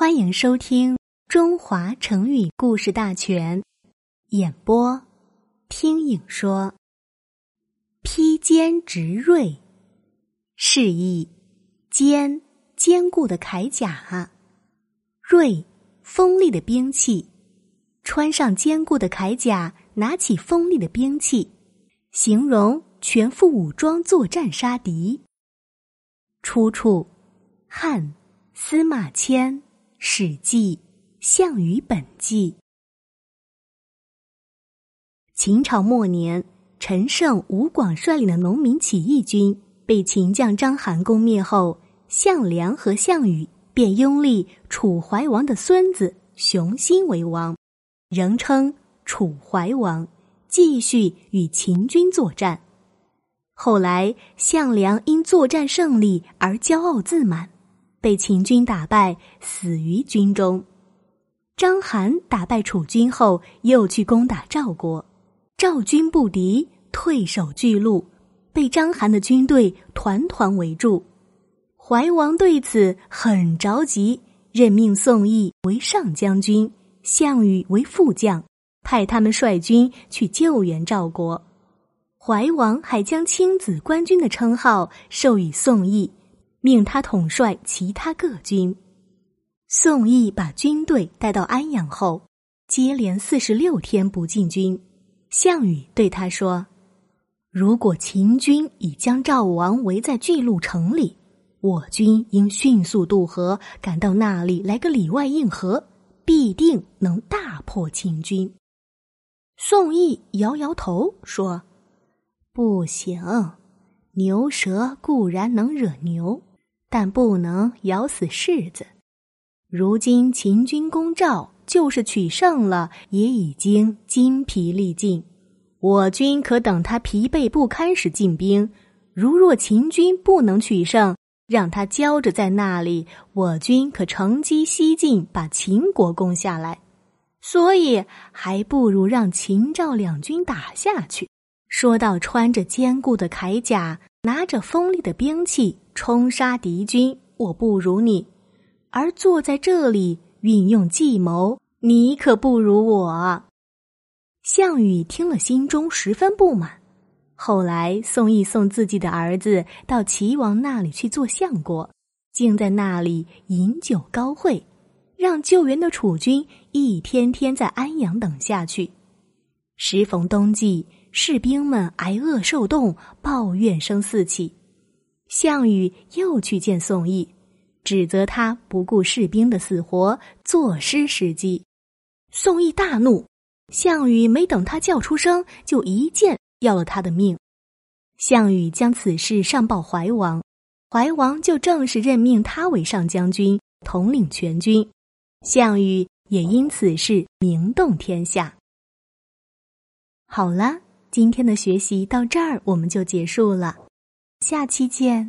欢迎收听《中华成语故事大全》，演播听影说。披坚执锐，示意坚坚固的铠甲，锐锋利的兵器。穿上坚固的铠甲，拿起锋利的兵器，形容全副武装作战杀敌。出处：汉司马迁《史记·项羽本纪》。秦朝末年，陈胜、吴广率领的农民起义军被秦将章邯攻灭后，项梁和项羽便拥立楚怀王的孙子熊心为王，仍称楚怀王，继续与秦军作战。后来，项梁因作战胜利而骄傲自满，被秦军打败，死于军中。章邯打败楚军后，又去攻打赵国，赵军不敌，退守巨鹿，被章邯的军队团团围住。怀王对此很着急，任命宋义为上将军，项羽为副将，派他们率军去救援赵国。怀王还将青子官军的称号授予宋义，命他统帅其他各军。宋义把军队带到安阳后，接连四十六天不进军。项羽对他说：“如果秦军已将赵王围在巨鹿城里，我军应迅速渡河，赶到那里来个里外应和，必定能大破秦军。”宋义摇摇头说。不行，牛蛇固然能惹牛，但不能咬死柿子。如今秦军攻赵，就是取胜了，也已经筋疲力尽。我军可等他疲惫不堪时进兵。如若秦军不能取胜，让他焦着在那里，我军可乘机西进，把秦国攻下来。所以，还不如让秦赵两军打下去。说到穿着坚固的铠甲，拿着锋利的兵器冲杀敌军，我不如你；而坐在这里运用计谋，你可不如我。项羽听了，心中十分不满。后来，宋义送自己的儿子到齐王那里去做相国，竟在那里饮酒高会，让救援的楚军一天天在安阳等下去。时逢冬季。士兵们挨饿受冻，抱怨声四起。项羽又去见宋义，指责他不顾士兵的死活，坐失时机。宋义大怒，项羽没等他叫出声，就一剑要了他的命。项羽将此事上报怀王，怀王就正式任命他为上将军，统领全军。项羽也因此事名动天下。好了。今天的学习到这儿，我们就结束了。下期见。